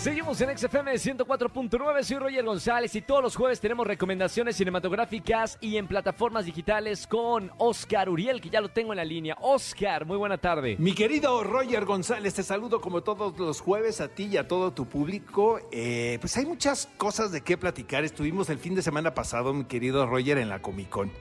Seguimos en XFM 104.9, soy Roger González y todos los jueves tenemos recomendaciones cinematográficas y en plataformas digitales con Oscar Uriel, que ya lo tengo en la línea. Oscar, muy buena tarde. Mi querido Roger González, te saludo como todos los jueves a ti y a todo tu público. Eh, pues hay muchas cosas de qué platicar. Estuvimos el fin de semana pasado, mi querido Roger, en la Comic Con.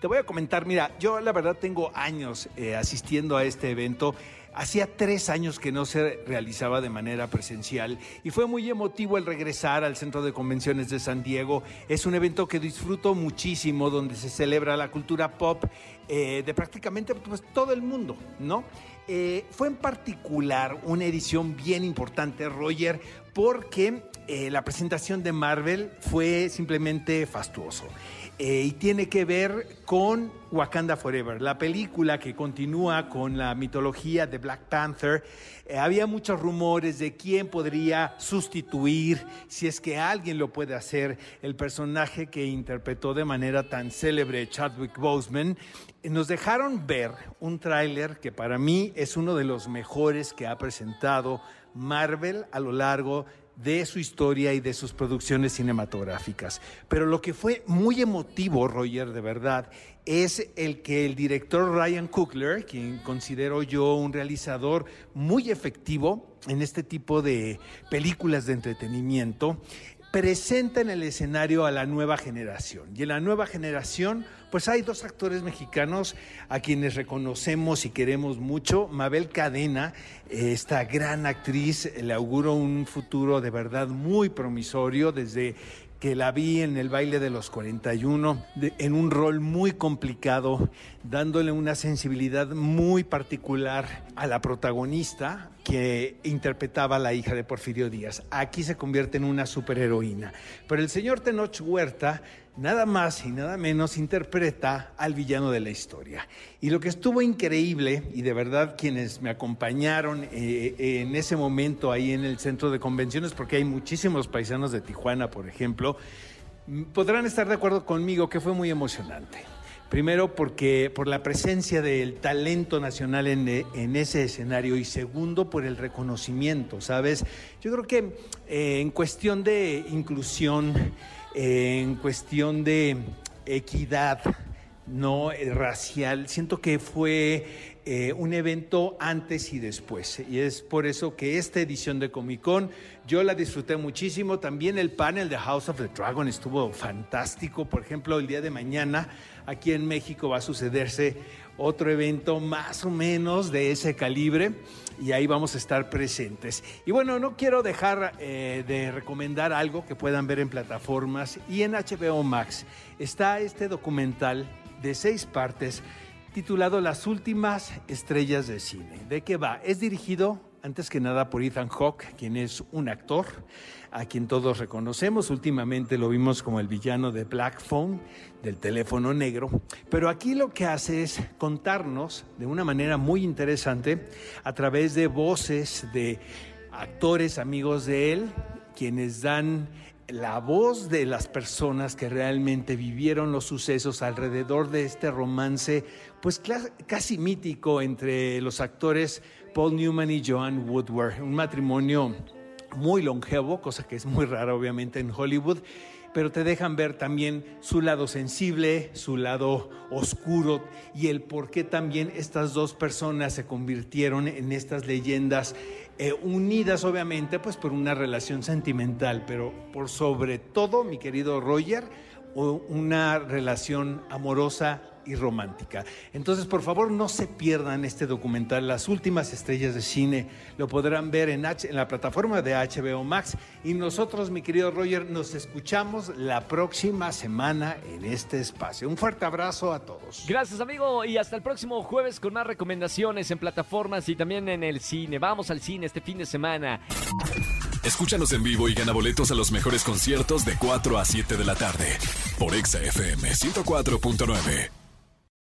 Te voy a comentar, mira, yo la verdad tengo años eh, asistiendo a este evento. Hacía tres años que no se realizaba de manera presencial y fue muy emotivo el regresar al Centro de Convenciones de San Diego. Es un evento que disfruto muchísimo, donde se celebra la cultura pop eh, de prácticamente pues, todo el mundo, ¿no? Eh, fue en particular una edición bien importante, Roger, porque eh, la presentación de Marvel fue simplemente fastuoso. Eh, y tiene que ver con Wakanda Forever, la película que continúa con la mitología de Black Panther. Eh, había muchos rumores de quién podría sustituir, si es que alguien lo puede hacer, el personaje que interpretó de manera tan célebre Chadwick Boseman. Nos dejaron ver un tráiler que para mí es uno de los mejores que ha presentado Marvel a lo largo de su historia y de sus producciones cinematográficas. Pero lo que fue muy emotivo, Roger, de verdad, es el que el director Ryan Coogler, quien considero yo un realizador muy efectivo en este tipo de películas de entretenimiento, presenta en el escenario a la nueva generación. Y en la nueva generación, pues hay dos actores mexicanos a quienes reconocemos y queremos mucho. Mabel Cadena, esta gran actriz, le auguro un futuro de verdad muy promisorio desde que la vi en el baile de los 41, de, en un rol muy complicado, dándole una sensibilidad muy particular a la protagonista que interpretaba a la hija de Porfirio Díaz. Aquí se convierte en una superheroína. Pero el señor Tenoch Huerta nada más y nada menos interpreta al villano de la historia. Y lo que estuvo increíble, y de verdad quienes me acompañaron eh, en ese momento ahí en el centro de convenciones, porque hay muchísimos paisanos de Tijuana, por ejemplo, podrán estar de acuerdo conmigo que fue muy emocionante. Primero porque por la presencia del talento nacional en, en, ese escenario y segundo por el reconocimiento, ¿sabes? Yo creo que eh, en cuestión de inclusión, eh, en cuestión de equidad, no racial, siento que fue eh, un evento antes y después. Y es por eso que esta edición de Comic Con yo la disfruté muchísimo. También el panel de House of the Dragon estuvo fantástico. Por ejemplo, el día de mañana aquí en México va a sucederse otro evento más o menos de ese calibre y ahí vamos a estar presentes. Y bueno, no quiero dejar eh, de recomendar algo que puedan ver en plataformas y en HBO Max. Está este documental de seis partes titulado Las últimas estrellas de cine. ¿De qué va? Es dirigido antes que nada por Ethan Hawke, quien es un actor a quien todos reconocemos. Últimamente lo vimos como el villano de Black Phone, del teléfono negro. Pero aquí lo que hace es contarnos de una manera muy interesante a través de voces de actores amigos de él, quienes dan la voz de las personas que realmente vivieron los sucesos alrededor de este romance, pues casi mítico entre los actores Paul Newman y Joan Woodward, un matrimonio muy longevo, cosa que es muy rara obviamente en Hollywood, pero te dejan ver también su lado sensible, su lado oscuro y el por qué también estas dos personas se convirtieron en estas leyendas eh, unidas obviamente pues por una relación sentimental, pero por sobre todo, mi querido Roger, una relación amorosa y romántica. Entonces, por favor, no se pierdan este documental, Las Últimas Estrellas de Cine. Lo podrán ver en, H en la plataforma de HBO Max. Y nosotros, mi querido Roger, nos escuchamos la próxima semana en este espacio. Un fuerte abrazo a todos. Gracias, amigo. Y hasta el próximo jueves con más recomendaciones en plataformas y también en el cine. Vamos al cine este fin de semana. Escúchanos en vivo y gana boletos a los mejores conciertos de 4 a 7 de la tarde por Exa FM 104.9.